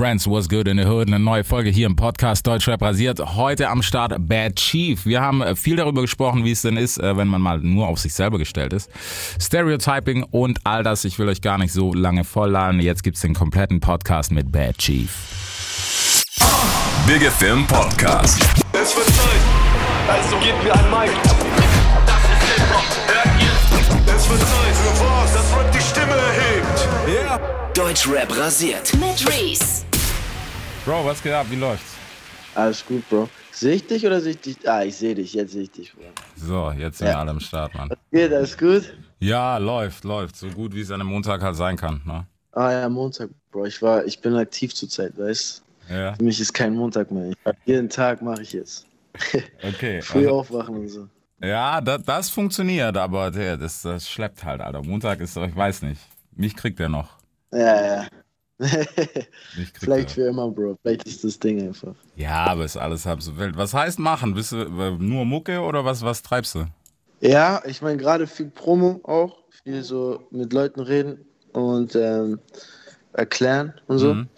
Friends, what's good in the hood? Eine neue Folge hier im Podcast Deutschrap rasiert. Heute am Start Bad Chief. Wir haben äh, viel darüber gesprochen, wie es denn ist, äh, wenn man mal nur auf sich selber gestellt ist. Stereotyping und all das. Ich will euch gar nicht so lange vollladen. Jetzt gibt's den kompletten Podcast mit Bad Chief. Big FM Podcast. Es wird Zeit, also gebt mir ein Mic. Das ist Hip-Hop, hört ihr? Es wird Zeit für was, das Rap die Stimme erhebt. Yeah. Deutschrap rasiert. Mit Reese. Bro, was geht ab? Wie läuft's? Alles gut, Bro. Sehe ich dich oder sehe ich dich? Ah, ich sehe dich. Jetzt sehe ich dich, Bro. So, jetzt sind wir alle am Start, Mann. Geht, alles gut? Ja, läuft, läuft. So gut, wie es an einem Montag halt sein kann. Ne? Ah ja, Montag, Bro. Ich war, ich bin aktiv zurzeit, weißt Ja, Für mich ist kein Montag mehr. Jeden Tag mache ich jetzt. okay. Früh Also, aufwachen und so. ja, das, das funktioniert, aber der, das, das schleppt halt, Alter. Montag ist, ich weiß nicht. Mich kriegt er noch. Ja, ja. Vielleicht für immer, Bro. Vielleicht ist das Ding einfach. Ja, aber ist alles halb so wild. Was heißt machen? Bist du äh, nur Mucke oder was, was treibst du? Ja, ich meine gerade viel Promo auch. Viel so mit Leuten reden und ähm, erklären und so. Mhm.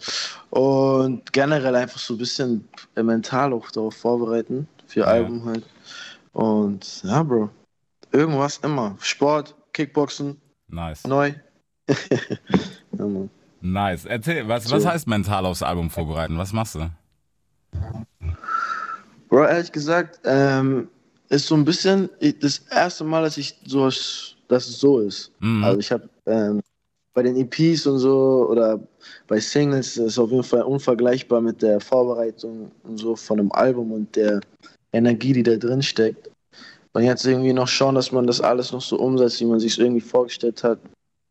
Und generell einfach so ein bisschen mental auch darauf vorbereiten. Für Album halt. Und ja, Bro. Irgendwas immer. Sport, Kickboxen, Nice. neu. ja, Mann. Nice. Erzähl, was, was heißt mental aufs Album vorbereiten? Was machst du? Bro, ehrlich gesagt, ähm, ist so ein bisschen das erste Mal, dass ich so, dass es so ist. Mhm. Also ich habe ähm, bei den EPs und so oder bei Singles ist es auf jeden Fall unvergleichbar mit der Vorbereitung und so von einem Album und der Energie, die da drin steckt. Und jetzt irgendwie noch schauen, dass man das alles noch so umsetzt, wie man sich irgendwie vorgestellt hat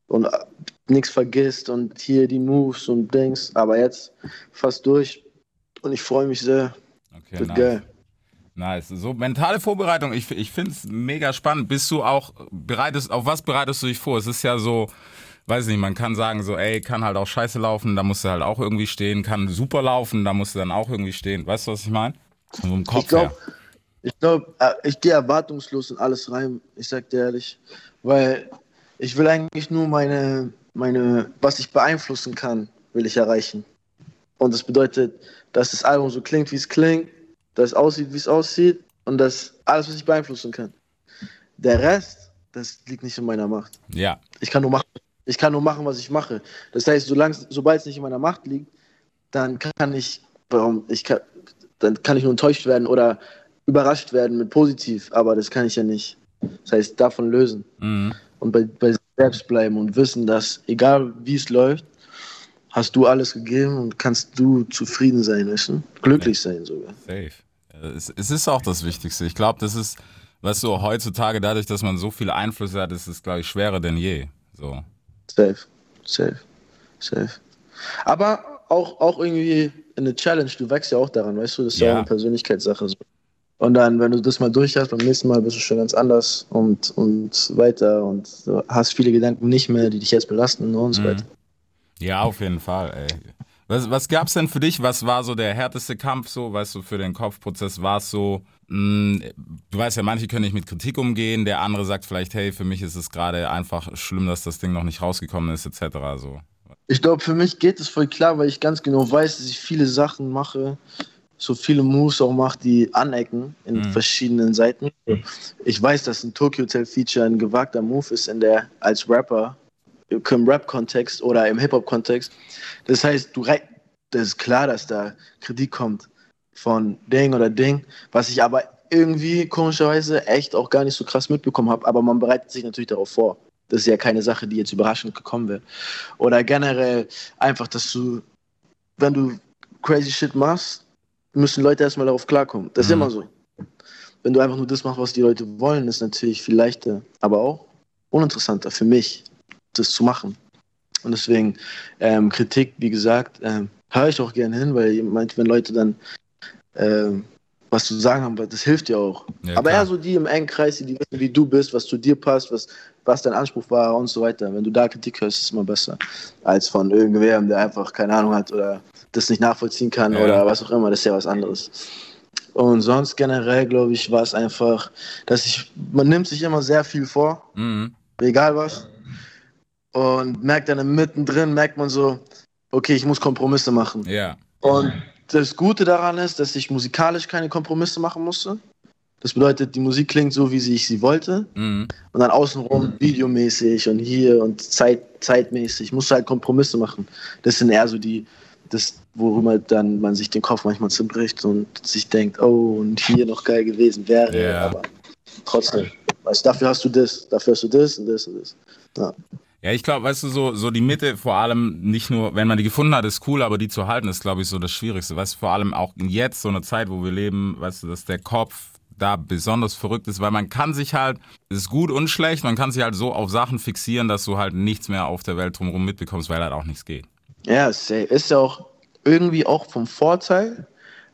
und äh, nichts vergisst und hier die Moves und Dings. Aber jetzt fast durch und ich freue mich sehr. Okay, Wird nice. geil. Nice. So, mentale Vorbereitung, ich, ich finde es mega spannend. Bist du auch, bereitest, auf was bereitest du dich vor? Es ist ja so, weiß nicht, man kann sagen so, ey, kann halt auch scheiße laufen, da musst du halt auch irgendwie stehen, kann super laufen, da musst du dann auch irgendwie stehen. Weißt du, was ich meine? So im Kopf Ich glaube, ich, glaub, äh, ich gehe erwartungslos in alles rein, ich sag dir ehrlich. Weil ich will eigentlich nur meine, meine, was ich beeinflussen kann, will ich erreichen. Und das bedeutet, dass das Album so klingt, wie es klingt, dass es aussieht, wie es aussieht und dass alles, was ich beeinflussen kann. Der Rest, das liegt nicht in meiner Macht. Ja, Ich kann nur machen, ich kann nur machen, was ich mache. Das heißt, sobald es nicht in meiner Macht liegt, dann kann ich, warum, ich kann, dann kann ich nur enttäuscht werden oder überrascht werden mit positiv, aber das kann ich ja nicht. Das heißt, davon lösen mhm. und bei, bei selbst bleiben und wissen, dass egal wie es läuft, hast du alles gegeben und kannst du zufrieden sein, weißt du? Glücklich sein sogar. safe. Äh, Es, es ist auch das Wichtigste. Ich glaube, das ist, weißt du, heutzutage dadurch, dass man so viele Einflüsse hat, ist es, glaube ich, schwerer denn je. So. Safe, safe, safe. Aber auch, auch irgendwie eine Challenge, du wächst ja auch daran, weißt du, das ist ja, Ja. auch eine Persönlichkeitssache. So. Und dann, wenn du das mal durch hast, beim nächsten Mal bist du schon ganz anders und, und weiter und du hast viele Gedanken nicht mehr, die dich jetzt belasten und so Mhm. weiter. Ja, auf jeden Fall, ey. Was, was gab's denn für dich? Was war so der härteste Kampf so? Weißt du, für den Kopfprozess war es so, mh, du weißt ja, manche können nicht mit Kritik umgehen, der andere sagt vielleicht, hey, für mich ist es gerade einfach schlimm, dass das Ding noch nicht rausgekommen ist, etc. So. Ich glaube, für mich geht es voll klar, weil ich ganz genau weiß, dass ich viele Sachen mache, so viele Moves auch mache, die anecken in Mhm. verschiedenen Seiten. Ich weiß, dass ein Tokyo Hotel Feature ein gewagter Move ist in der als Rapper im Rap-Kontext oder im Hip-Hop-Kontext. Das heißt, du das ist klar, dass da Kritik kommt von Ding oder Ding, was ich aber irgendwie komischerweise echt auch gar nicht so krass mitbekommen habe. Aber man bereitet sich natürlich darauf vor. Das ist ja keine Sache, die jetzt überraschend gekommen wäre. Oder generell einfach, dass du, wenn du crazy shit machst, müssen Leute erstmal darauf klarkommen. Das ist Mhm. immer so. Wenn du einfach nur das machst, was die Leute wollen, ist natürlich viel leichter, aber auch uninteressanter für mich, das zu machen. Und deswegen ähm, Kritik, wie gesagt, ähm, höre ich auch gerne hin, weil manchmal, wenn Leute dann ähm, was zu sagen haben, das hilft ja auch. Ja, Aber klar. eher so die im engen Kreis, die wissen, wie du bist, was zu dir passt, was, was dein Anspruch war und so weiter. Wenn du da Kritik hörst, ist es immer besser, als von irgendwem, der einfach keine Ahnung hat oder das nicht nachvollziehen kann Ja. oder was auch immer. Das ist ja was anderes. Und sonst generell, glaube ich, war es einfach, dass ich, man nimmt sich immer sehr viel vor, Mhm. egal was. Und merkt dann mittendrin, merkt man so, okay, ich muss Kompromisse machen. Ja. Und das Gute daran ist, dass ich musikalisch keine Kompromisse machen musste. Das bedeutet, die Musik klingt so, wie ich sie wollte. Mhm. Und dann außenrum videomäßig und hier und Zeit, zeitmäßig musst du halt Kompromisse machen. Das sind eher so die, das, worüber dann man sich den Kopf manchmal zerbricht und sich denkt, oh, und hier noch geil gewesen wäre. Ja. Aber trotzdem, weißt, dafür hast du das, dafür hast du das und das und das. Ja. Ja, ich glaube, weißt du, so, so die Mitte vor allem nicht nur, wenn man die gefunden hat, ist cool, aber die zu halten ist, glaube ich, so das Schwierigste. Weißt du, vor allem auch jetzt, so eine Zeit, wo wir leben, weißt du, dass der Kopf da besonders verrückt ist, weil man kann sich halt, es ist gut und schlecht, man kann sich halt so auf Sachen fixieren, dass du halt nichts mehr auf der Welt drumherum mitbekommst, weil halt auch nichts geht. Ja, safe. ist ja auch irgendwie auch vom Vorteil,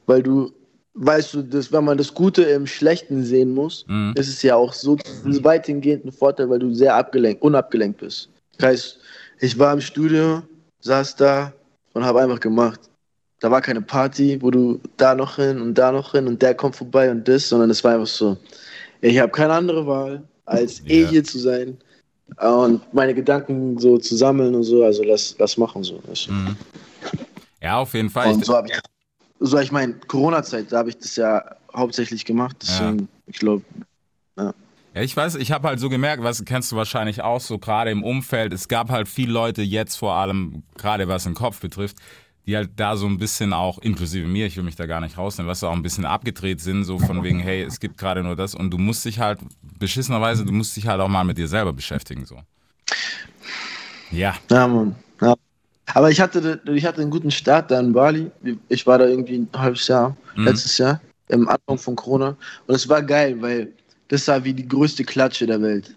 weil du, weißt du, dass, wenn man das Gute im Schlechten sehen muss, Mhm. ist es ja auch so weitgehend ein Vorteil, weil du sehr abgelenkt, unabgelenkt bist. Das heißt, ich war im Studio, saß da und habe einfach gemacht. Da war keine Party, wo du da noch hin und da noch hin und der kommt vorbei und das, sondern es war einfach so, ich habe keine andere Wahl, als eh Ja. hier zu sein und meine Gedanken so zu sammeln und so, also lass, lass machen so. Mhm. Ja, auf jeden Fall. Und so habe ich, so ich meine, Corona-Zeit, da habe ich das ja hauptsächlich gemacht. Deswegen, ich glaube, Ja, ich weiß, ich habe halt so gemerkt, was kennst du wahrscheinlich auch so gerade im Umfeld, es gab halt viele Leute jetzt vor allem, gerade was den Kopf betrifft, die halt da so ein bisschen auch, inklusive mir, ich will mich da gar nicht rausnehmen, was auch ein bisschen abgedreht sind, so von wegen, hey, es gibt gerade nur das und du musst dich halt, beschissenerweise, du musst dich halt auch mal mit dir selber beschäftigen, so. Ja, ja, Mann. Ja. Aber ich hatte, ich hatte einen guten Start da in Bali. Ich war da irgendwie ein halbes Jahr, Mhm. letztes Jahr, im Anfang von Corona. Und es war geil, weil das war wie die größte Klatsche der Welt.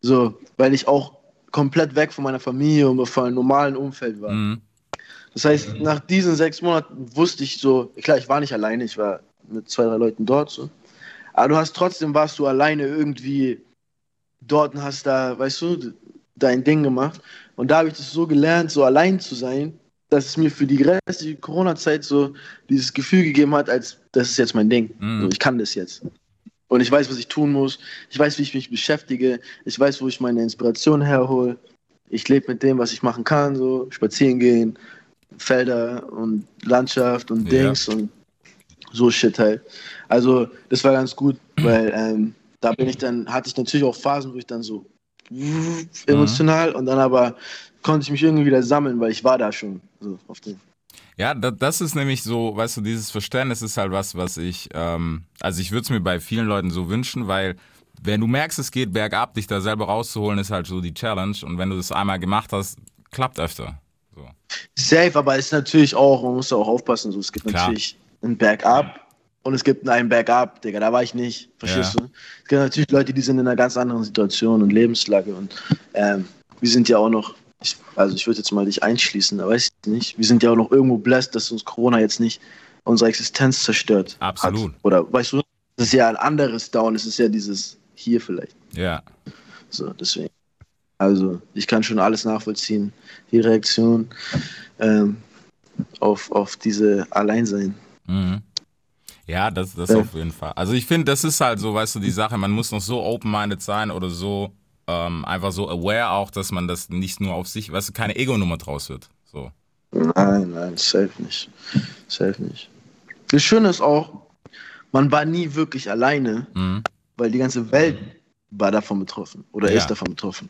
So, weil ich auch komplett weg von meiner Familie und von einem normalen Umfeld war. mhm. Das heißt, nach diesen sechs Monaten wusste ich so, klar, ich war nicht alleine, ich war mit zwei, drei Leuten dort so. Aber du hast trotzdem warst du alleine irgendwie dort und hast da, weißt du, dein Ding gemacht. Und da habe ich das so gelernt, so allein zu sein, dass es mir für die restliche Corona-Zeit so dieses Gefühl gegeben hat, als das ist jetzt mein Ding. Mhm. So, ich kann das jetzt. Und ich weiß, was ich tun muss. Ich weiß, wie ich mich beschäftige. Ich weiß, wo ich meine Inspiration herhole. Ich lebe mit dem, was ich machen kann, so spazieren gehen, Felder und Landschaft und Ja. Dings und so Shit halt. Also das war ganz gut, weil ähm, da bin ich dann, hatte ich natürlich auch Phasen, wo ich dann so emotional und dann aber konnte ich mich irgendwie wieder sammeln, weil ich war da schon so auf dem. Ja, da, das ist nämlich so, weißt du, dieses Verständnis ist halt was, was ich, ähm, also ich würde es mir bei vielen Leuten so wünschen, weil wenn du merkst, es geht bergab, dich da selber rauszuholen, ist halt so die Challenge. Und wenn du das einmal gemacht hast, klappt öfter. So. Safe, aber es ist natürlich auch, man muss da auch aufpassen, so, es gibt Klar. natürlich ein Bergab und es gibt einen Bergab, Digga, da war ich nicht, verstehst Ja. du? Es gibt natürlich Leute, die sind in einer ganz anderen Situation und Lebenslage und ähm, wir sind ja auch noch, ich, also ich würde jetzt mal dich einschließen, da weiß ich nicht, wir sind ja auch noch irgendwo blessed, dass uns Corona jetzt nicht unsere Existenz zerstört Absolut. hat. Oder weißt du, das ist ja ein anderes Down, es ist ja dieses hier vielleicht. Ja. So, deswegen. Also, ich kann schon alles nachvollziehen. Die Reaktion ähm, auf, auf diese Alleinsein. Mhm. Ja, das, das Ja. auf jeden Fall. Also ich finde, das ist halt so, weißt du, die Sache, man muss noch so open-minded sein oder so ähm, einfach so aware auch, dass man das nicht nur auf sich, weißt du, keine Ego-Nummer draus wird. So. Nein, nein, safe nicht. Safe nicht. Das Schöne ist auch, man war nie wirklich alleine, Mhm. weil die ganze Welt war davon betroffen oder Ja. ist davon betroffen.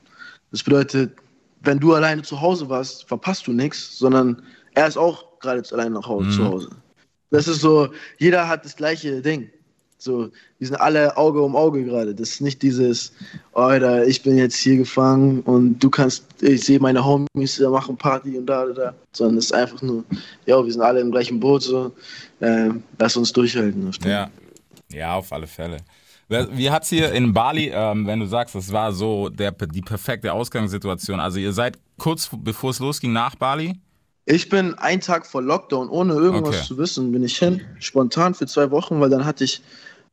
Das bedeutet, wenn du alleine zu Hause warst, verpasst du nichts, sondern er ist auch gerade alleine nach Hause, Mhm. zu Hause. Das ist so, jeder hat das gleiche Ding. So, die sind alle Auge um Auge gerade. Das ist nicht dieses, Alter, ich bin jetzt hier gefangen und du kannst, ich sehe meine Homies, da machen Party und da, da, da. Sondern es ist einfach nur, ja, wir sind alle im gleichen Boot, so, ähm, lass uns durchhalten. Ja. Ja, auf alle Fälle. Wie hat's hier in Bali, ähm, wenn du sagst, das war so der, die perfekte Ausgangssituation? Also ihr seid kurz bevor es losging nach Bali? Ich bin einen Tag vor Lockdown, ohne irgendwas Okay. zu wissen, bin ich hin, spontan für zwei Wochen, weil dann hatte ich,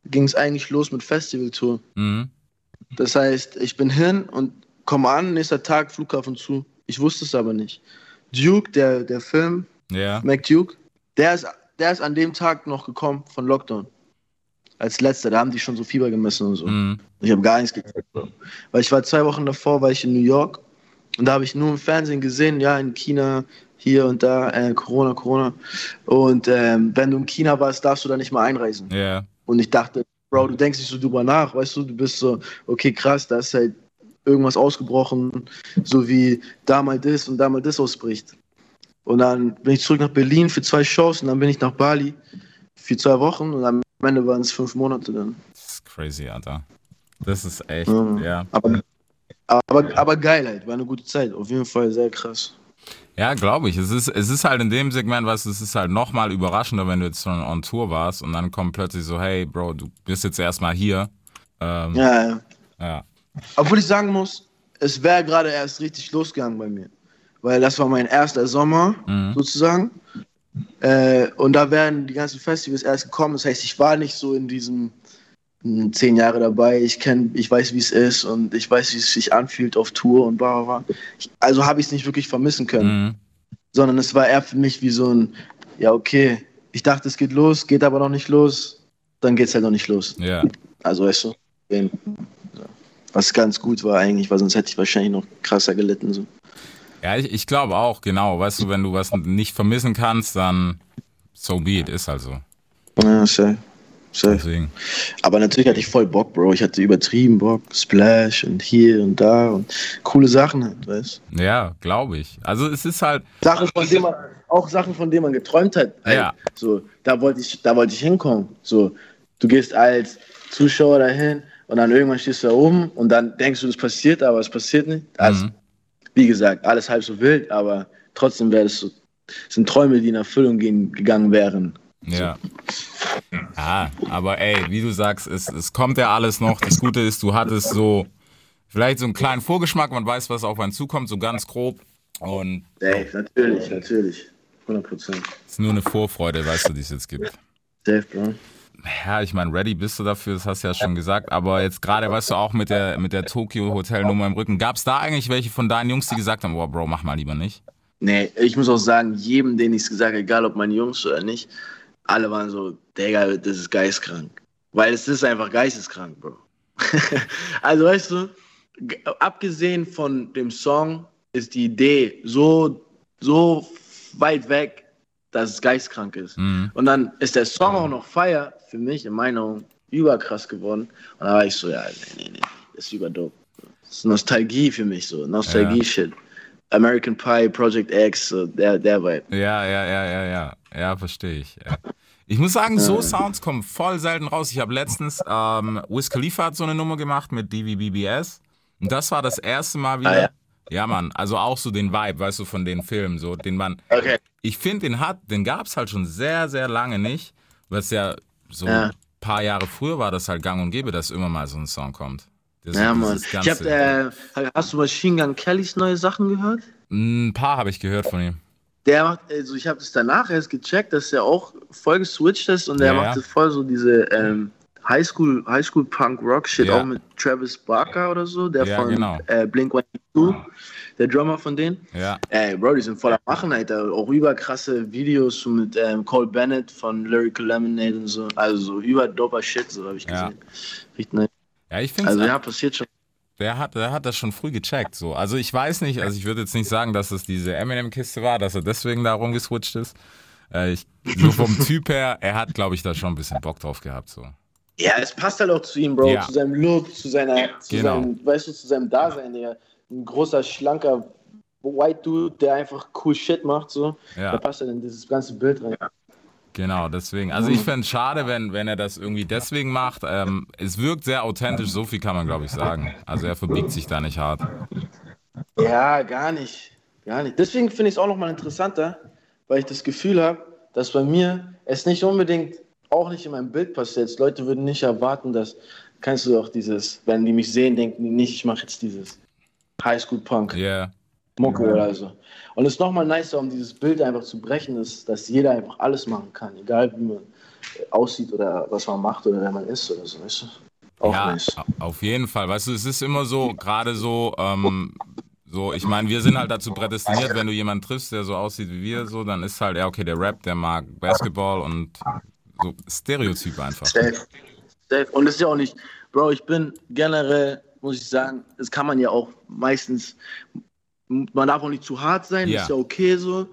ging es eigentlich los mit Festivaltour. Mhm. Das heißt, ich bin hin und komme an, nächster Tag Flughafen zu. Ich wusste es aber nicht. Duke, der, der Film, Ja. Mac Duke, der ist, der ist an dem Tag noch gekommen von Lockdown. Als letzter, da haben die schon so Fieber gemessen und so. Mhm. Ich habe gar nichts gekriegt. Weil ich war zwei Wochen davor, war ich in New York und da habe ich nur im Fernsehen gesehen, ja, in China, hier und da, äh, Corona, Corona. Und ähm, wenn du in China warst, darfst du da nicht mal einreisen. Ja. Und ich dachte, Bro, du denkst nicht so drüber nach, weißt du, du bist so, okay, krass, da ist halt irgendwas ausgebrochen, so wie da mal das und da mal das ausbricht. Und dann bin ich zurück nach Berlin für zwei Shows und dann bin ich nach Bali für zwei Wochen und am Ende waren es fünf Monate dann. Das ist crazy, Alter. Das ist echt, Mhm. ja. Aber, aber, aber geil halt, war eine gute Zeit, auf jeden Fall sehr krass. Ja, glaube ich. Es ist, es ist halt in dem Segment, du, es ist halt nochmal überraschender, wenn du jetzt schon on Tour warst und dann kommt plötzlich so, hey, Bro, du bist jetzt erstmal hier. Ähm, Ja, ja. ja. Obwohl ich sagen muss, es wäre gerade erst richtig losgegangen bei mir. Weil das war mein erster Sommer, Mhm. sozusagen. Äh, und da wären die ganzen Festivals erst gekommen. Das heißt, ich war nicht so in diesem zehn Jahre dabei. Ich kenn, ich weiß, wie es ist und ich weiß, wie es sich anfühlt auf Tour und bla bla bla. Ich, also habe ich es nicht wirklich vermissen können, Mhm. sondern es war eher für mich wie so ein, ja, okay, ich dachte, es geht los, geht aber noch nicht los, dann geht es halt noch nicht los. Ja. Also weißt du, was ganz gut war eigentlich, weil sonst hätte ich wahrscheinlich noch krasser gelitten. So. Ja, ich, ich glaube auch, genau. Weißt du, wenn du was nicht vermissen kannst, dann so be it, ist halt so. Ja, safe. Deswegen. Aber natürlich hatte ich voll Bock, Bro. Ich hatte übertrieben Bock. Splash und hier und da und coole Sachen halt, weißt Ja, glaube ich. Also es ist halt, Sachen, von denen man, auch Sachen, von denen man geträumt hat. Halt. Ja. So, da wollte ich, da wollte ich hinkommen. So, du gehst als Zuschauer dahin und dann irgendwann stehst du da oben und dann denkst du, das passiert, aber es passiert nicht. Also, Mhm. wie gesagt, alles halb so wild, aber trotzdem wäre das so, sind Träume, die in Erfüllung gehen, gegangen wären. Ja. Ja, aber ey, wie du sagst, es, es kommt ja alles noch. Das Gute ist, du hattest so vielleicht so einen kleinen Vorgeschmack, man weiß, was auf einen zukommt, so ganz grob. Und Safe, natürlich, natürlich. 100 Prozent. es ist nur eine Vorfreude, weißt du, die es jetzt gibt. Safe, Bro. Ja, ich meine, ready bist du dafür, das hast du ja schon gesagt. Aber jetzt gerade, weißt du, auch mit der, mit der Tokyo-Hotelnummer im Rücken, gab es da eigentlich welche von deinen Jungs, die gesagt haben, boah, Bro, mach mal lieber nicht? Nee, ich muss auch sagen, jedem, den ich es gesagt habe, egal ob meine Jungs oder nicht, alle waren so, Digga, das ist geistkrank. Weil es ist einfach geisteskrank, Bro. also weißt du, abgesehen von dem Song ist die Idee so, so weit weg, dass es geistkrank ist. Mhm. Und dann ist der Song auch noch Fire, für mich in meiner Meinung, überkrass geworden. Und da war ich so, ja, nee, nee, nee, das ist überdope. Das ist Nostalgie für mich, so, Nostalgie-Shit. American Pie, Project X, so der, der Vibe. Ja, ja, ja, ja, ja. Ja, verstehe ich. Ja. Ich muss sagen, so Sounds kommen voll selten raus. Ich habe letztens, ähm, Wiz Khalifa hat so eine Nummer gemacht mit DVBBS. Und das war das erste Mal wieder. Ah, ja. ja. Mann, also auch so den Vibe, weißt du, von den Filmen, so, den man, Okay. ich finde, den hat, den gab es halt schon sehr, sehr lange nicht, weil es ja so Ja. ein paar Jahre früher war das halt gang und gäbe, dass immer mal so ein Song kommt. Das, Ja, Mann. Ich hab, äh, hast du Machine Gun Kellys neue Sachen gehört? ein paar habe ich gehört von ihm. Der macht, also ich habe das danach erst gecheckt, dass er auch voll geswitcht ist und der Ja, macht ja. voll so diese ähm, Highschool, Highschool Punk Rock Shit, Ja. auch mit Travis Barker oder so, der von genau. äh, Blink 182, der Drummer von denen. Ja, Ey, Bro, die sind voller Machen, Alter. Auch überkrasse Videos so mit ähm, Cole Bennett von Lyrical Lemonade und so. Also so überdoper Shit, so habe ich gesehen. Richtig nice. ja ich finde Also ja, passiert schon. Der hat, der hat das schon früh gecheckt. So. Also ich weiß nicht, also ich würde jetzt nicht sagen, dass es diese Eminem-Kiste war, dass er deswegen da rumgeswitcht ist. Äh, ich, so vom Typ her, er hat, glaube ich, da schon ein bisschen Bock drauf gehabt. So. Ja, es passt halt auch zu ihm, Bro, Ja. zu seinem Look, zu seiner, zu Genau. seinem, weißt du, zu seinem Dasein, der ein großer, schlanker White Dude, der einfach cool Shit macht, so. Ja. Da passt halt in dieses ganze Bild rein. Genau, deswegen. Also ich fände es schade, wenn, wenn er das irgendwie deswegen macht. Ähm, es wirkt sehr authentisch, so viel kann man, glaube ich, sagen. Also er verbiegt sich da nicht hart. Ja, gar nicht. Gar nicht. Deswegen finde ich es auch nochmal interessanter, weil ich das Gefühl habe, dass bei mir es nicht unbedingt auch nicht in meinem Bild passiert. Leute würden nicht erwarten, dass, kannst du auch dieses, wenn die mich sehen, denken die nicht, ich mache jetzt dieses Highschool-Punk. Ja, Mucke oder so. Und es ist nochmal nicer, um dieses Bild einfach zu brechen, ist, dass jeder einfach alles machen kann, egal wie man äh, aussieht oder was man macht oder wer man ist oder so. Weißt du? Auch ja nice. au- auf jeden Fall. Weißt du, es ist immer so, gerade so, ähm, so, ich meine, wir sind halt dazu prädestiniert, wenn du jemanden triffst, der so aussieht wie wir, so, dann ist halt, ja, okay, der Rap, der mag Basketball und so Stereotype einfach. Safe. Safe. Und es ist ja auch nicht, Bro, ich bin generell, muss ich sagen, das kann man ja auch meistens, man darf auch nicht zu hart sein, Ja. ist ja okay so.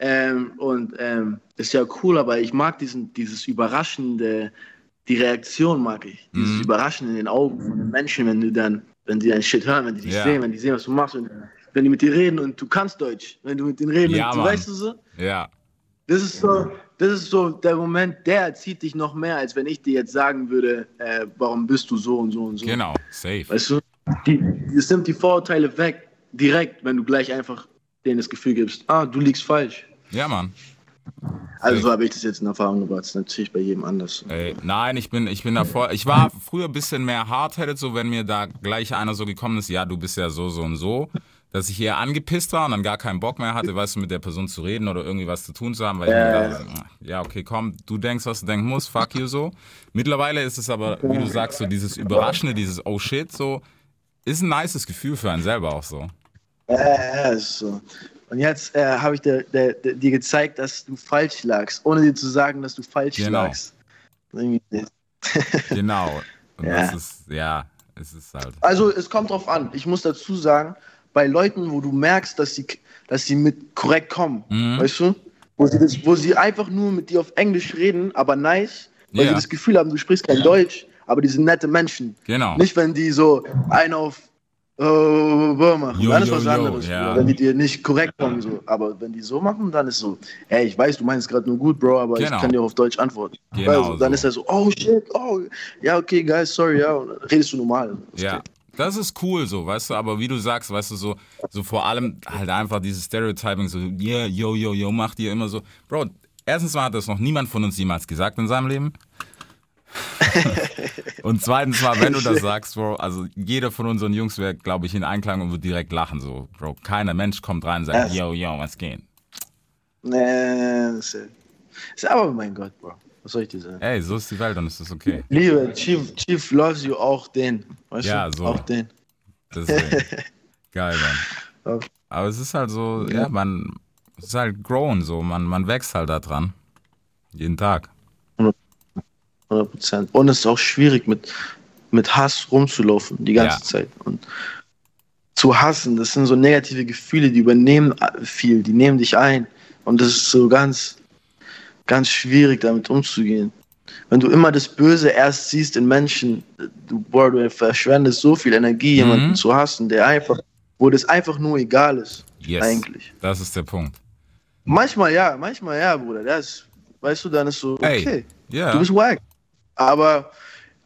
Ähm, und ähm, ist ja cool, aber ich mag diesen, dieses Überraschende, die Reaktion mag ich. Dieses Mhm. Überraschende in den Augen von den Menschen, wenn du dann, wenn die dein Shit hören, wenn die dich Ja. sehen, wenn die sehen, was du machst, und wenn die mit dir reden und du kannst Deutsch, wenn du mit denen reden, Ja, und, du weißt du so? Ja. Das ist so, das ist so der Moment, der zieht dich noch mehr, als wenn ich dir jetzt sagen würde, äh, warum bist du so und so und so. Genau. Safe. Weißt du? Die, das nimmt die Vorurteile weg, direkt, wenn du gleich einfach denen das Gefühl gibst, ah, du liegst falsch. Ja, Mann. Also so habe ich das jetzt in Erfahrung gebracht. Das ist natürlich bei jedem anders. Ey, nein, ich bin, ich bin davor. Ich war früher ein bisschen mehr hard-headed, so wenn mir da gleich einer so gekommen ist, ja, du bist ja so, so und so, dass ich eher angepisst war und dann gar keinen Bock mehr hatte, weißt du, mit der Person zu reden oder irgendwie was zu tun zu haben, weil ich mir dachte, ja, okay, komm, du denkst, was du denken musst, fuck you so. Mittlerweile ist es aber, wie du sagst, so dieses Überraschende, dieses Oh shit, so, ist ein nices Gefühl für einen selber auch so. Ja, ja, ist so. Und jetzt äh, habe ich dir, dir, dir- gezeigt, dass du falsch lagst, ohne dir zu sagen, dass du falsch Genau. lagst. Genau. Und Ja. das ist, ja, es ist halt. Also es kommt drauf an. Ich muss dazu sagen, bei Leuten, wo du merkst, dass sie, dass sie mit korrekt kommen, Mhm. weißt du? Wo sie, das, wo sie einfach nur mit dir auf Englisch reden, aber nice, weil Ja. sie das Gefühl haben, du sprichst kein Deutsch, aber die sind nette Menschen. Genau. Nicht, wenn die so einen auf äh, machen. Jo, dann ist was anderes. ja. Wenn die dir nicht korrekt kommen. So. Aber wenn die so machen, dann ist so, ey, ich weiß, du meinst gerade nur gut, Bro, aber Genau. ich kann dir auf Deutsch antworten. Genau also, dann so. ist er so, oh shit, oh, ja, okay, guys, sorry, ja. Und redest du normal. Ja, okay. das ist cool so, weißt du, aber wie du sagst, weißt du, so, so vor allem halt einfach dieses Stereotyping, so, yeah, yo, yo, yo, macht ihr immer so. Bro, erstens mal hat das noch niemand von uns jemals gesagt in seinem Leben. und zweitens mal, wenn du das sagst, Bro, also jeder von unseren Jungs wäre, glaube ich, in Einklang und würde direkt lachen, so, Bro, keiner Mensch kommt rein und sagt, yo, yo, was geht? Nee, ist, ist aber mein Gott, Bro. Was soll ich dir sagen? Ey, so ist die Welt und es ist okay. Liebe, Chief, Chief loves you auch den. Weißt Ja, du? so. Auch den. Deswegen. Geil, Mann. Aber es ist halt so, ja, man, es ist halt grown so, man, man wächst halt da dran. Jeden Tag. 100 Prozent. Und es ist auch schwierig, mit, mit Hass rumzulaufen die ganze Ja. Zeit. Und zu hassen, das sind so negative Gefühle, die übernehmen viel, die nehmen dich ein. Und das ist so ganz, ganz schwierig, damit umzugehen. Wenn du immer das Böse erst siehst in Menschen, du, boah, du verschwendest so viel Energie, jemanden Mhm. zu hassen, der einfach, wo das einfach nur egal ist. Yes. Eigentlich. Das ist der Punkt. Manchmal ja, manchmal ja, Bruder. Das, weißt du, dann ist so, okay. ja. Du bist wack. Aber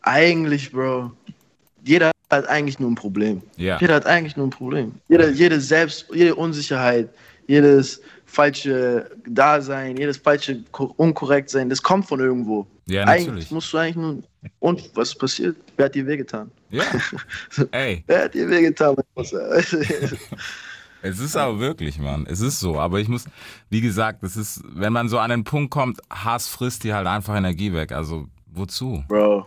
eigentlich, Bro, jeder hat eigentlich nur ein Problem. Ja. Jeder hat eigentlich nur ein Problem. Jede, jede Selbst, jede Unsicherheit, jedes falsche Dasein, jedes falsche Ko- Unkorrektsein, das kommt von irgendwo. Ja, Eigentlich natürlich. musst du eigentlich nur. Und was ist passiert? Wer hat dir wehgetan? Ja. Ey, Wer hat dir wehgetan? es ist aber wirklich, Mann. Es ist so. Aber ich muss, wie gesagt, es ist, wenn man so an den Punkt kommt, Hass frisst dir halt einfach Energie weg. Also, wozu? Bro.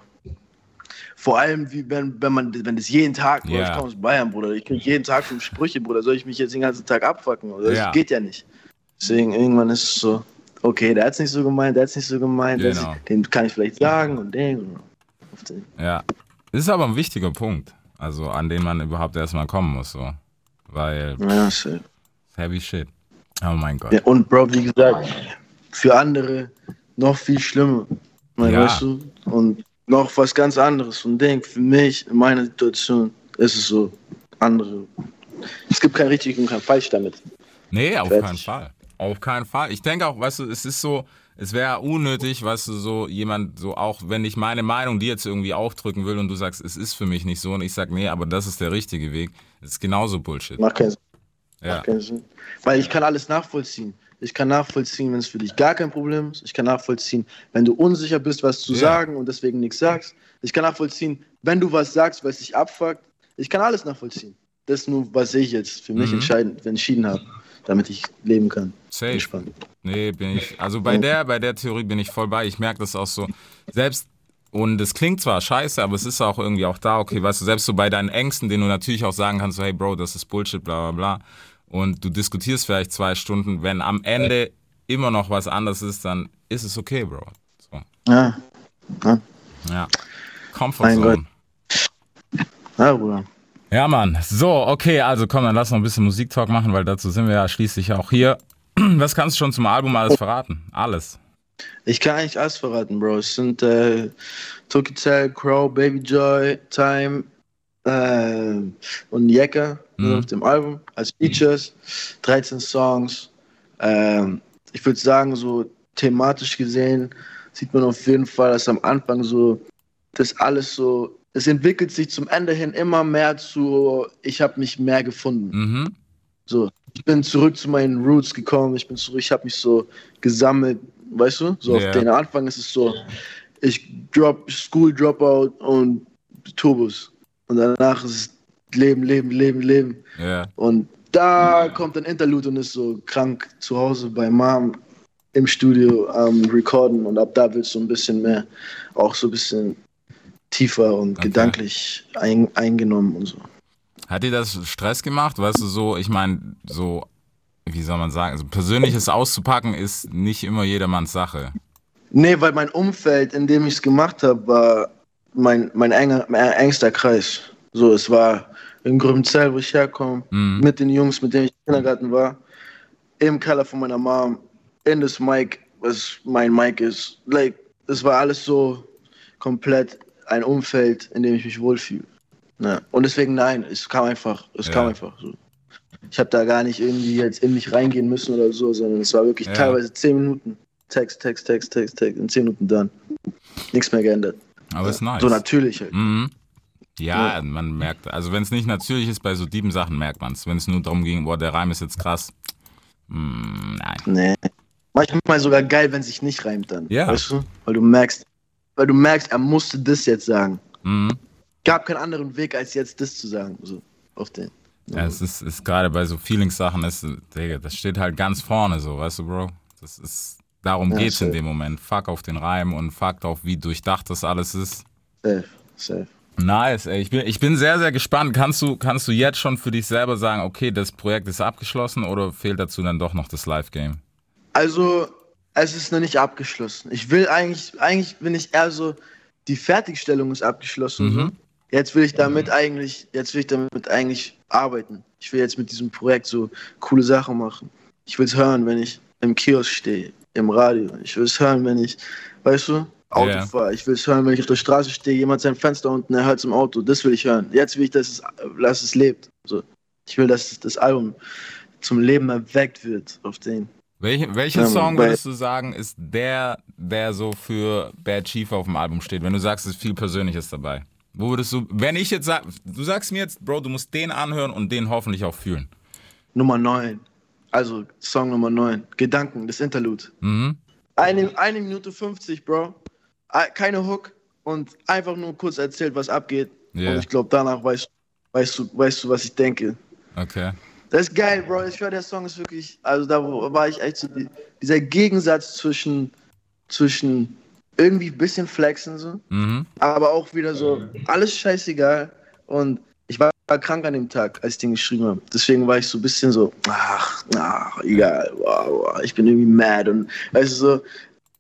Vor allem, wie wenn, wenn man, wenn das jeden Tag, Bro, Ja. ich komme aus Bayern, Bruder, ich krieg jeden Tag fünf Sprüche, Bruder, soll ich mich jetzt den ganzen Tag abfacken? Oder? Das Ja. geht ja nicht. Deswegen, irgendwann ist es so, okay, der hat's nicht so gemeint, der hat's nicht so gemeint, Genau. den kann ich vielleicht sagen und den. Ja. Das ist aber ein wichtiger Punkt. Also, an den man überhaupt erstmal kommen muss, so. Weil, Ja, so. heavy shit. Oh mein Gott. ja, und Bro, wie gesagt, für andere noch viel schlimmer. Mein, Ja. Weißt du? Und noch was ganz anderes. Und denk, für mich, in meiner Situation, ist es so, andere. Es gibt kein richtig und kein falsch damit. Nee, auf Fertig. keinen Fall. Auf keinen Fall. Ich denke auch, weißt du, es ist so, es wäre unnötig, weißt du, so jemand, so auch wenn ich meine Meinung dir jetzt irgendwie aufdrücken will und du sagst, es ist für mich nicht so und ich sag, nee, aber das ist der richtige Weg, das ist genauso Bullshit. Macht keinen Sinn. Ja, Macht keinen Sinn. Weil ich kann alles nachvollziehen. Ich kann nachvollziehen, wenn es für dich gar kein Problem ist. Ich kann nachvollziehen, wenn du unsicher bist, was zu Ja. sagen und deswegen nichts sagst. Ich kann nachvollziehen, wenn du was sagst, was dich abfuckt. Ich kann alles nachvollziehen. Das ist nur, was ich jetzt für mich Mhm. entscheidend, entschieden habe, damit ich leben kann. safe. Entspannt. Nee, bin ich, also bei der, bei der Theorie bin ich voll bei. Ich merke das auch so, selbst, und es klingt zwar scheiße, aber es ist auch irgendwie auch da, okay, weißt du, selbst so bei deinen Ängsten, denen du natürlich auch sagen kannst, so, hey Bro, das ist Bullshit, bla bla bla. Und du diskutierst vielleicht zwei Stunden, wenn am Ende immer noch was anderes ist, dann ist es okay, Bro. So, Ja. Ja, ja. Comfort Mein Zone. ja Bruder. Ja, Mann. So, okay, also komm, dann lass noch ein bisschen Musiktalk machen, weil dazu sind wir ja schließlich auch hier. Was kannst du schon zum Album alles verraten? Alles. Ich kann eigentlich alles verraten, Bro. Es sind äh, Tokyo Cell, Crow, Baby Joy, Time äh, und Yecker Mhm. auf dem Album als Features. 13 Songs. Ähm, ich würde sagen, so thematisch gesehen sieht man auf jeden Fall, dass am Anfang so das alles so, es entwickelt sich zum Ende hin immer mehr zu, ich habe mich mehr gefunden. Mhm. So, ich bin zurück zu meinen Roots gekommen, ich bin zurück, ich habe mich so gesammelt, weißt du? So Ja. auf den Anfang ist es so, ich drop School Dropout und Turbos. Und danach ist es Leben, Leben, Leben, Leben. Ja. Und da kommt ein Interlude und ist so krank zu Hause bei Mom im Studio am Recorden und ab da wird es so ein bisschen mehr, auch so ein bisschen tiefer und Okay. gedanklich ein, eingenommen und so. Hat dir das Stress gemacht? Weißt du, so, ich meine, so, wie soll man sagen, also Persönliches auszupacken ist nicht immer jedermanns Sache. Nee, weil mein Umfeld, in dem ich es gemacht habe, war mein, mein, enger, mein engster Kreis. So, es war in Grünzell, wo ich herkomme, Mhm. mit den Jungs, mit denen ich im Kindergarten war, im Keller von meiner Mom, in das Mic, was mein Mic ist. Like, es war alles so komplett ein Umfeld, in dem ich mich wohlfühle. Ja. Und deswegen nein, es kam einfach, es Ja. kam einfach so. Ich habe da gar nicht irgendwie jetzt in mich reingehen müssen oder so, sondern es war wirklich Ja. teilweise zehn Minuten. Text, Text, Text, Text, Text, in zehn Minuten dann. Nichts mehr geändert. Aber ist nice. So natürlich halt. Mhm. Ja, man merkt, also wenn es nicht natürlich ist, bei so dieben Sachen merkt man es. Wenn es nur darum ging, boah, der Reim ist jetzt krass. Mm, nein. Nee. Manchmal sogar geil, wenn sich nicht reimt dann. Ja. Weißt du? Weil du merkst, weil du merkst, er musste das jetzt sagen. Mhm. Gab keinen anderen Weg, als jetzt das zu sagen. So, auf den. Ja, es ist, ist gerade bei so Feelings-Sachen, Digga, das steht halt ganz vorne so, weißt du, Bro? Das ist, darum Ja, geht's in safe. dem Moment. Fuck auf den Reim und fuck auf, wie durchdacht das alles ist. Safe, safe. Nice, ey. Ich bin, ich bin sehr, sehr gespannt. Kannst du, kannst du jetzt schon für dich selber sagen, okay, das Projekt ist abgeschlossen oder fehlt dazu dann doch noch das Live-Game? Also, es ist noch nicht abgeschlossen. Ich will eigentlich, eigentlich bin ich eher so, die Fertigstellung ist abgeschlossen. Mhm. Jetzt will ich damit eigentlich, jetzt will ich damit eigentlich arbeiten. Ich will jetzt mit diesem Projekt so coole Sachen machen. Ich will es hören, wenn ich im Kiosk stehe, im Radio. Ich will es hören, wenn ich, weißt du, Auto Ja. Ich will es hören, wenn ich auf der Straße stehe, jemand sein Fenster unten, er hört es im Auto. Das will ich hören. Jetzt will ich, dass es, dass es lebt. So. Ich will, dass das Album zum Leben erweckt wird auf den. Welche, welcher Ja, Song würdest du sagen, ist der, der so für Bad Chief auf dem Album steht? Wenn du sagst, es ist viel Persönliches dabei. Wo würdest du, wenn ich jetzt sag, du sagst mir jetzt, Bro, du musst den anhören und den hoffentlich auch fühlen. Nummer 9. Also Song Nummer 9. Gedanken, das Interlude. Mhm. Eine, eine Minute 50, Bro. Keine Hook und einfach nur kurz erzählt, was abgeht. Ja. Und ich glaube, danach weißt, weißt, du, weißt du, was ich denke. Okay. Das ist geil, Bro. Ich höre, der Song ist wirklich, also da war ich echt so, die, dieser Gegensatz zwischen, zwischen irgendwie ein bisschen flexen so, Mhm. aber auch wieder so, alles scheißegal. Und ich war krank an dem Tag, als ich den geschrieben habe. Deswegen war ich so ein bisschen so, ach, ach, egal, wow, wow, ich bin irgendwie mad. Und weißt du so,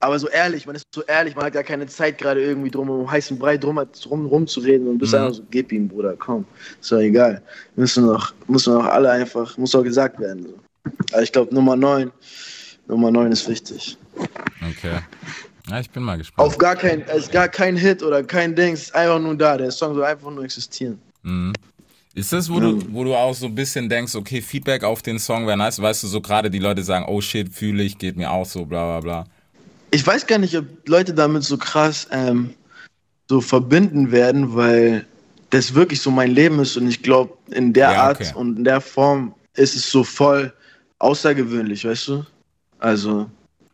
aber so ehrlich, man ist so ehrlich, man hat gar keine Zeit gerade irgendwie drum um heißen Brei drum, drum rumzureden und bist Mhm. einfach so, gib ihm, Bruder, komm. Ist doch egal. Müssen noch, müssen noch alle einfach, muss doch gesagt werden. So. Aber ich glaube, Nummer 9, Nummer 9 ist wichtig. Okay. Ja, ich bin mal gespannt. Auf gar kein, es ist gar kein Hit oder kein Ding, es ist einfach nur da. Der Song soll einfach nur existieren. Mhm. Ist das, wo, du, wo du auch so ein bisschen denkst, okay, Feedback auf den Song wäre nice, weißt du, so gerade die Leute sagen, oh shit, fühle ich, geht mir auch so, bla bla bla. Ich weiß gar nicht, ob Leute damit so krass ähm, so verbinden werden, weil das wirklich so mein Leben ist und ich glaube, in der Ja, Art okay. und in der Form ist es so voll außergewöhnlich, weißt du? Also,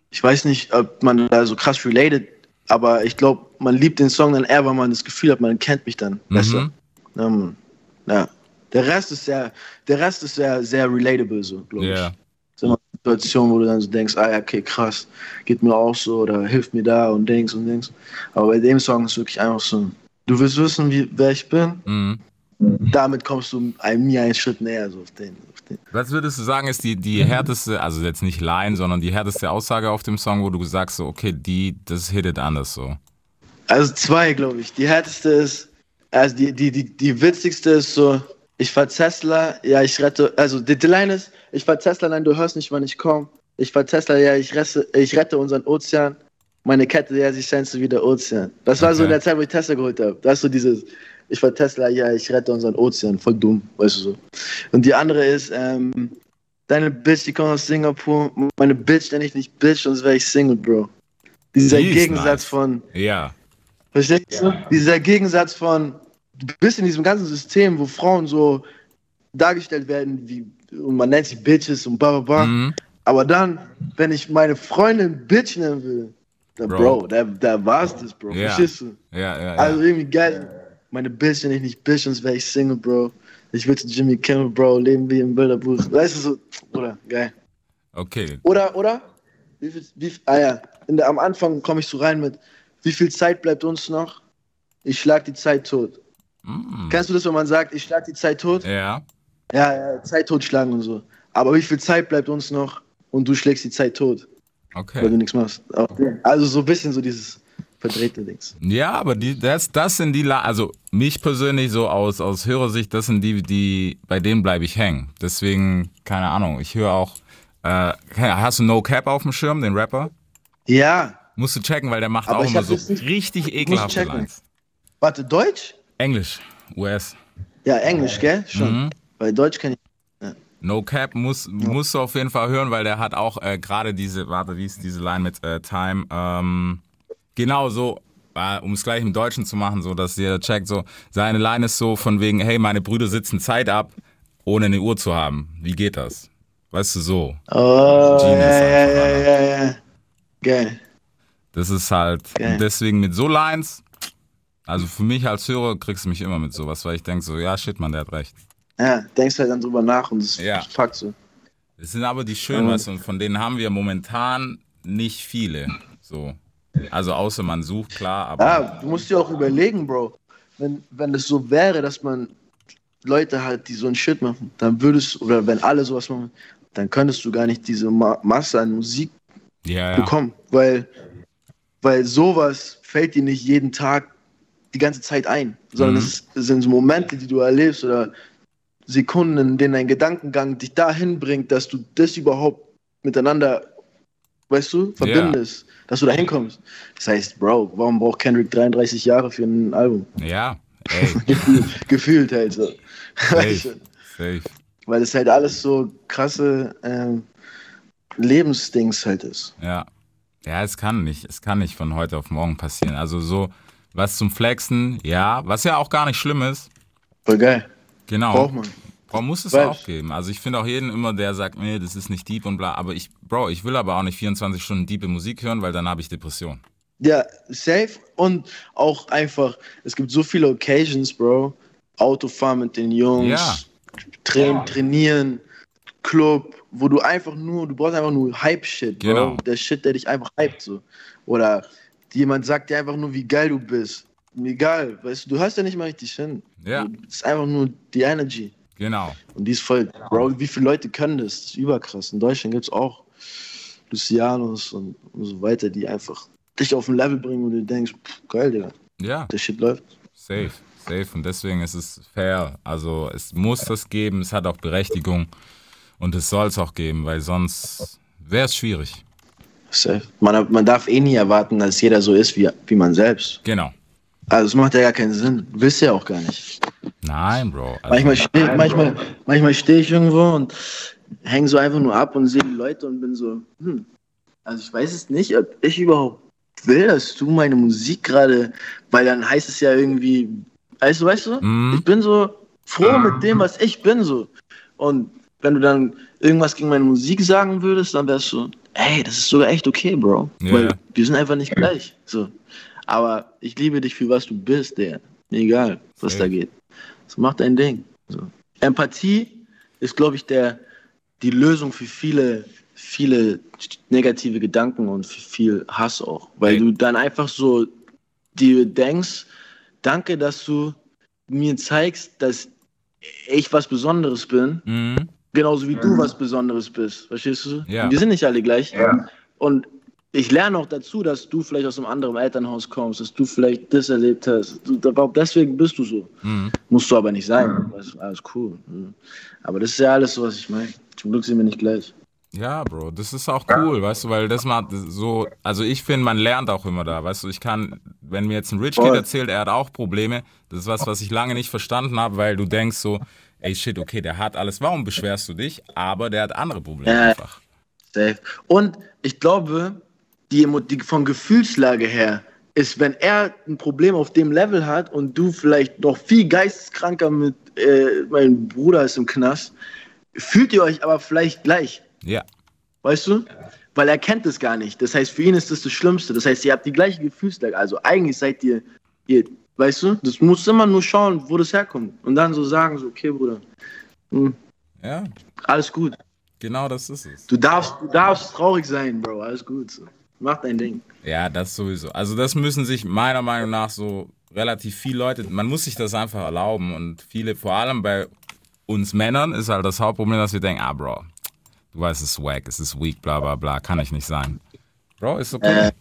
ich weiß nicht, ob man da so krass related, aber ich glaube, man liebt den Song dann eher, weil man das Gefühl hat, man kennt mich dann besser. Mhm. Ja, Mann. ja. Der Rest ist sehr, der Rest ist sehr, sehr relatable, so, glaube Ja. ich. So eine Situation, wo du dann so denkst, ah ja, okay, krass, geht mir auch so oder hilft mir da und Dings und Dings. Aber bei dem Song ist wirklich einfach so, du willst wissen, wie, wer ich bin, Mhm. damit kommst du einem, mir einen Schritt näher, so auf den. Auf den. Was würdest du sagen, ist die, die härteste, also jetzt nicht Line, sondern die härteste Aussage auf dem Song, wo du sagst, so, okay, die, das hittet anders so. Also zwei, glaube ich. Die härteste ist, also die, die, die, die witzigste ist so, ich fahr Tesla, ja, ich rette, also die, die Line ist, ich fahr Tesla, nein, du hörst nicht, wann ich komme. Ich fahr Tesla, ja, ich, resse, ich rette unseren Ozean. Meine Kette, ja, sie scheint so wie der Ozean. Das war so in Okay. der Zeit, wo ich Tesla geholt habe. Da ist so dieses, ich fahr Tesla, ja, ich rette unseren Ozean. Voll dumm, weißt du so. Und die andere ist, ähm, deine Bitch, die kommt aus Singapur. Meine Bitch nenne ich nicht Bitch, sonst wäre ich Single, Bro. Dieser Gegensatz nice. von, Ja. Verstehst du? Dieser Gegensatz von, du bist in diesem ganzen System, wo Frauen so dargestellt werden, wie, und man nennt sie Bitches und bla bla bla. Mhm. Aber dann, wenn ich meine Freundin Bitch nennen will, dann Bro. Bro, da, da war's das, Bro. Ja. Verstehst du? Ja, ja, ja. Also irgendwie geil. Meine Bitch nenne ich nicht Bitch, sonst wäre ich Single, Bro. Ich will zu Jimmy Kimmel, Bro, leben wie im Bilderbuch. Weißt du so, oder? Geil. okay. Oder, oder? Wie viel, wie, ah ja, der, am Anfang komme ich so rein mit, wie viel Zeit bleibt uns noch? Ich schlag die Zeit tot. Mm. Kennst du das, wenn man sagt, ich schlag die Zeit tot? Ja. Ja, ja, Zeit totschlagen und so. Aber wie viel Zeit bleibt uns noch und du schlägst die Zeit tot, weil du Okay. nichts machst? Also so ein bisschen so dieses verdrehte Dings. Ja, aber die, das, das sind die, La also mich persönlich so aus, aus Hörersicht, das sind die, die, bei denen bleibe ich hängen. Deswegen, keine Ahnung, ich höre auch, äh, hast du No Cap auf dem Schirm, den Rapper? Ja, Musst du checken, weil der macht Aber auch immer so richtig ekelhafte. Lines. warte, Deutsch? Englisch, US. Ja, Englisch, gell? Schon. Mhm. Weil Deutsch kann ich. No Cap muss, musst du auf jeden Fall hören, weil der hat auch äh, gerade diese, warte, wie ist diese Line mit äh, Time? Ähm, genau so, äh, um es gleich im Deutschen zu machen, so dass jeder checkt, so, seine Line ist so von wegen, hey, meine Brüder sitzen Zeit ab, ohne eine Uhr zu haben. Wie geht das? Weißt du, so. Oh, Genius ja, ja, ja, ja, ja. Geil. Das ist halt, Geil. deswegen mit so Lines, also für mich als Hörer kriegst du mich immer mit sowas, weil ich denke so, ja, shit, man, der hat recht. Ja, denkst halt dann drüber nach und es Ja. packt so. Das sind aber die schönen, weißt du, und von denen haben wir momentan nicht viele. So. Also außer man sucht, klar, aber. Ja, du musst dir auch überlegen, Bro. Wenn, wenn es so wäre, dass man Leute halt, die so ein Shit machen, dann würdest oder wenn alle sowas machen, dann könntest du gar nicht diese Ma Masse an Musik ja, ja. bekommen. Weil, weil sowas fällt dir nicht jeden Tag die ganze Zeit ein, sondern Mhm. es, sind so Momente, die du erlebst oder Sekunden, in denen dein Gedankengang dich dahin bringt, dass du das überhaupt miteinander, weißt du, verbindest, dass du da hinkommst. Das heißt, Bro, warum braucht Kendrick 33 Jahre für ein Album? Ja, Gefühlt, gefühlt halt so. Safe. Weil es halt alles so krasse ähm, Lebensdings halt ist. Ja. Ja, es kann nicht, es kann nicht von heute auf morgen passieren. Also so, was zum Flexen, ja, was ja auch gar nicht schlimm ist. Voll geil. Genau. Braucht man. Bro, muss es Weiß. auch geben. Also ich finde auch jeden immer, der sagt, nee, das ist nicht deep und bla. Aber ich, Bro, ich will aber auch nicht 24 Stunden diepe Musik hören, weil dann habe ich Depression. Ja, safe und auch einfach, es gibt so viele Occasions, Bro. Autofahren mit den Jungs, Ja. train, trainieren, Club, wo du einfach nur, du brauchst einfach nur Hype-Shit, Bro. Genau. Der Shit, der dich einfach hypt, so. Oder jemand sagt dir einfach nur, wie geil du bist. Egal, weißt du, du hörst ja nicht mal richtig hin. Ja. Es ist einfach nur die Energy. Genau. Und die ist voll, Bro, wie viele Leute können das? Das ist überkrass. In Deutschland gibt es auch Lucianos und, und so weiter, die einfach dich auf ein Level bringen, wo du denkst, pff, geil, Digga, Ja. der Shit läuft. Safe, safe. Und deswegen ist es fair. Also es muss das geben, es hat auch Berechtigung und es soll es auch geben, weil sonst wäre es schwierig. Safe. Man, man darf eh nie erwarten, dass jeder so ist wie, wie man selbst. Genau. Also es macht ja gar keinen Sinn. Willst du ja auch gar nicht. Nein, Bro. Also, Manchmal stehe manchmal, manchmal steh ich irgendwo und hänge so einfach nur ab und sehe die Leute und bin so, hm, also ich weiß es nicht, ob ich überhaupt will, dass du meine Musik gerade, weil dann heißt es ja irgendwie, du, weißt du? Mhm. Ich bin so froh mit dem, was ich bin so. Und wenn du dann irgendwas gegen meine Musik sagen würdest, dann wärst du, ey, das ist sogar echt okay, Bro. Ja. Weil wir sind einfach nicht gleich. So. Aber ich liebe dich für was du bist, der. Mir egal, was Safe. da geht. So mach dein Ding. So. Empathie ist, glaube ich, der, die Lösung für viele, viele negative Gedanken und für viel Hass auch. Weil Ey. du dann einfach so dir denkst, danke, dass du mir zeigst, dass ich was Besonderes bin, Mhm. Genauso wie du was Besonderes bist. Verstehst du? Ja. Wir sind nicht alle gleich. Und ich lerne auch dazu, dass du vielleicht aus einem anderen Elternhaus kommst, dass du vielleicht das erlebt hast. Du, deswegen bist du so. Mhm. Musst du aber nicht sein. Ist alles cool. Mhm. Aber das ist ja alles so, was ich meine. Zum Glück sind wir nicht gleich. Ja, Bro, das ist auch cool, weißt du, weil das macht so, also ich finde, man lernt auch immer da, weißt du, ich kann, wenn mir jetzt ein Rich Kid erzählt, er hat auch Probleme, das ist was, was ich lange nicht verstanden habe, weil du denkst so, ey shit, okay, der hat alles, warum beschwerst du dich? Aber der hat andere Probleme Ja. einfach. Safe. Und ich glaube, die, die von Gefühlslage her ist, wenn er ein Problem auf dem Level hat und du vielleicht noch viel geisteskranker mit, äh, mein Bruder ist im Knast, fühlt ihr euch aber vielleicht gleich. Ja, Weißt du? Weil er kennt es gar nicht. Das heißt, für ihn ist das das Schlimmste. Das heißt, ihr habt die gleiche Gefühlslage. Also eigentlich seid ihr, ihr weißt du, das muss immer nur schauen, wo das herkommt. Und dann so sagen, so, okay, Bruder, hm, ja, alles gut. genau das ist es. Du darfst, du darfst traurig sein, Bro, alles gut. So. Mach dein Ding. Ja, das sowieso. Also das müssen sich meiner Meinung nach so relativ viele Leute, man muss sich das einfach erlauben und viele, vor allem bei uns Männern ist halt das Hauptproblem, dass wir denken, ah Bro, du weißt, es ist wack, es ist weak, bla bla bla, kann ich nicht sein. Bro, ist okay.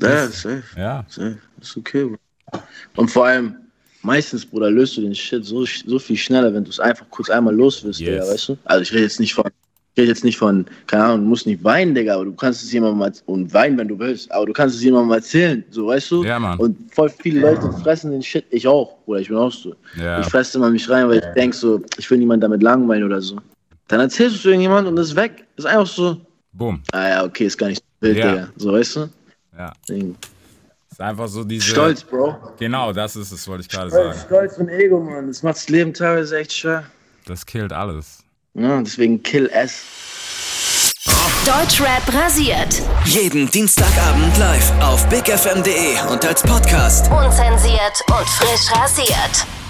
Ja, safe, Ja, safe. Ist okay, Bro. Und vor allem, meistens, Bruder, löst du den Shit so, so viel schneller, wenn du es einfach kurz einmal los wirst, Yes. Digga, weißt du? Also ich rede jetzt nicht von, ich rede jetzt nicht von, keine Ahnung, du musst nicht weinen, Digga, aber du kannst es jemandem mal, und weinen, wenn du willst, aber du kannst es jemandem mal erzählen, so, weißt du? Ja, Mann. Und voll viele Leute fressen den Shit, ich auch, Bruder, ich bin auch so. Ja. Ich fresse immer mich rein, weil ich denk so, ich will niemanden damit langweilen oder so. Dann erzählst du es irgendjemand und ist weg. Ist einfach so, bumm. ah ja, okay, ist gar nicht so wild, Ja. Digga. So, weißt du? Ja, Ding. Ist einfach so diese... Stolz, Bro. Genau, das ist es, wollte ich gerade Stolz, sagen. Stolz und Ego, Mann. Das macht das Leben teilweise echt schwer. Das killt alles. Ja, deswegen kill S. Deutschrap rasiert. Jeden Dienstagabend live auf bigfm.de und als Podcast. Unzensiert und frisch rasiert.